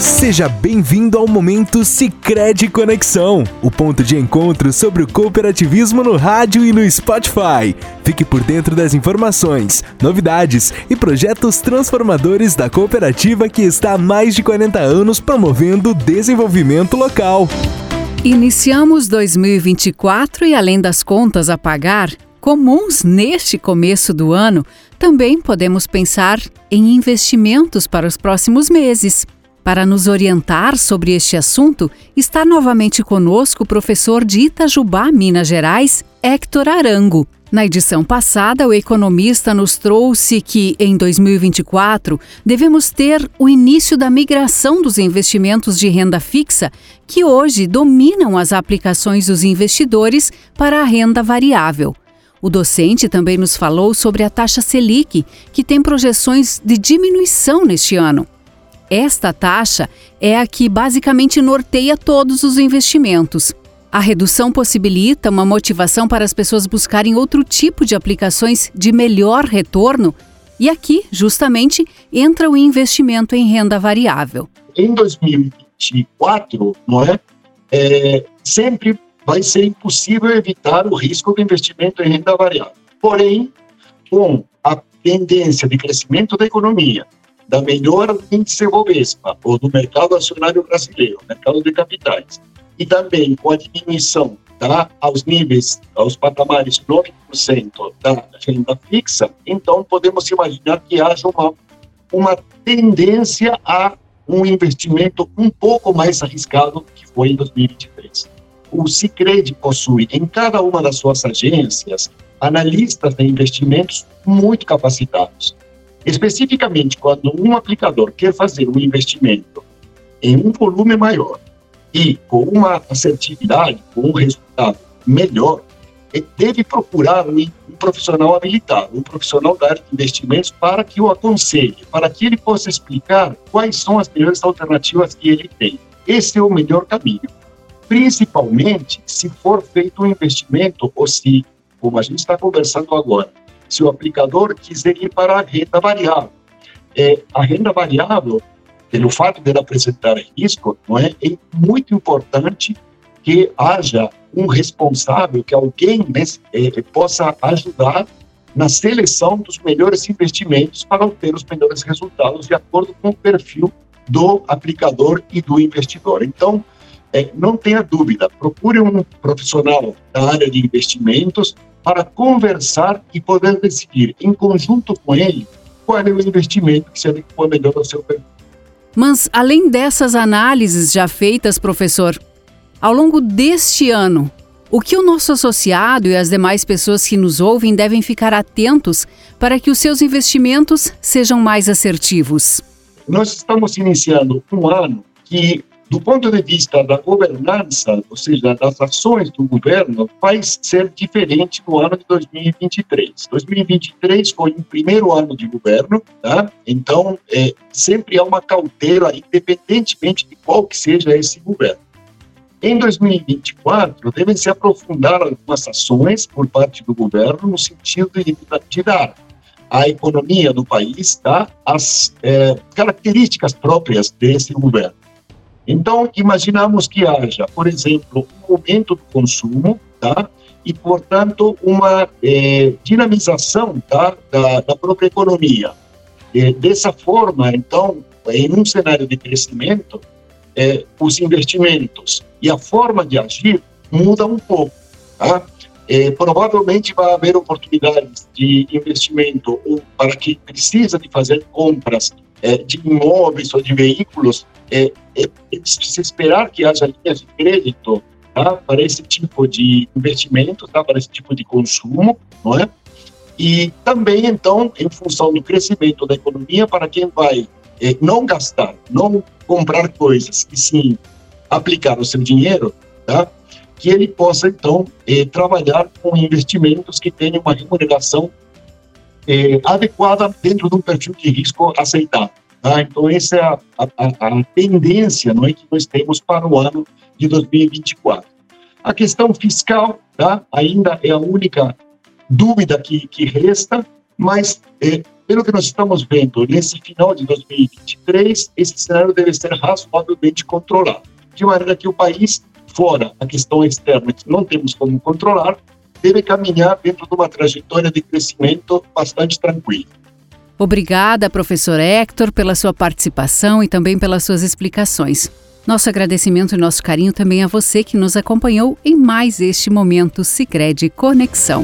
Seja bem-vindo ao momento Sicredi Conexão, o ponto de encontro sobre o cooperativismo no rádio e no Spotify. Fique por dentro das informações, novidades e projetos transformadores da cooperativa que está há mais de 40 anos promovendo o desenvolvimento local. Iniciamos 2024 e além das contas a pagar, comuns neste começo do ano, também podemos pensar em investimentos para os próximos meses. Para nos orientar sobre este assunto, está novamente conosco o professor de Itajubá, Minas Gerais, Héctor Arango. Na edição passada, o economista nos trouxe que, em 2024, devemos ter o início da migração dos investimentos de renda fixa, que hoje dominam as aplicações dos investidores para a renda variável. O docente também nos falou sobre a taxa Selic, que tem projeções de diminuição neste ano. Esta taxa é a que basicamente norteia todos os investimentos. A redução possibilita uma motivação para as pessoas buscarem outro tipo de aplicações de melhor retorno, e aqui, justamente, entra o investimento em renda variável. Em 2024, não é, é sempre vai ser impossível evitar o risco do investimento em renda variável. Porém, com a tendência de crescimento da economia, da melhora do índice Bovespa, ou do mercado acionário brasileiro, mercado de capitais, e também com a diminuição tá, aos níveis, aos patamares 9% da renda fixa, então podemos imaginar que haja uma, uma tendência a um investimento um pouco mais arriscado que foi em 2023. O Cicred possui em cada uma das suas agências analistas de investimentos muito capacitados Especificamente, quando um aplicador quer fazer um investimento em um volume maior e com uma assertividade, com um resultado melhor, ele deve procurar um, profissional habilitado, um profissional da área de investimentos para que o aconselhe, para que ele possa explicar quais são as melhores alternativas que ele tem. Esse é o melhor caminho. Principalmente se for feito um investimento ou se, como a gente está conversando agora, se o aplicador quiser ir para a renda variável. É, a renda variável, pelo fato de ela apresentar risco, não é, é muito importante que haja um responsável, que alguém né, é, possa ajudar na seleção dos melhores investimentos para obter os melhores resultados de acordo com o perfil do aplicador e do investidor. Então, é, não tenha dúvida, procure um profissional da área de investimentos para conversar e poder decidir, em conjunto com ele, qual é o investimento que se adequa melhor ao seu perfil. Mas, além dessas análises já feitas, professor, ao longo deste ano, o que o nosso associado e as demais pessoas que nos ouvem devem ficar atentos para que os seus investimentos sejam mais assertivos? Nós estamos iniciando um ano que do ponto de vista da governança, ou seja, das ações do governo, vai ser diferente no ano de 2023. 2023 foi o primeiro ano de governo, tá? Então, é, sempre há uma cautela, independentemente de qual que seja esse governo. Em 2024, devem se aprofundar algumas ações por parte do governo no sentido de, dar à economia do país tá, as é, características próprias desse governo. Então, imaginamos que haja, por exemplo, um aumento do consumo, tá? E, portanto, uma eh, dinamização tá? da, da própria economia. E, dessa forma, então, em um cenário de crescimento, eh, os investimentos e a forma de agir muda um pouco, tá? Eh, provavelmente vai haver oportunidades de investimento para quem precisa de fazer compras de imóveis ou de veículos é, é, é se esperar que haja linhas de crédito tá, para esse tipo de investimento, tá, para esse tipo de consumo, não é? E também, então, em função do crescimento da economia, para quem vai é, não gastar, não comprar coisas, e sim aplicar o seu dinheiro, tá? que ele possa, então, é, trabalhar com investimentos que tenham uma remuneração é, adequada dentro de um perfil de risco aceitável. Tá? Então, essa é a, a, a, tendência não é, que nós temos para o ano de 2024. A questão fiscal tá? ainda é a única dúvida que, que resta, mas é, pelo que nós estamos vendo nesse final de 2023, esse cenário deve ser razoavelmente controlado, de maneira que o país, fora a questão externa, que não temos como controlar, deve caminhar dentro de uma trajetória de crescimento bastante tranquila. Obrigada, professor Hector, pela sua participação e também pelas suas explicações. Nosso agradecimento e nosso carinho também a você que nos acompanhou em mais este momento Sicredi Conexão.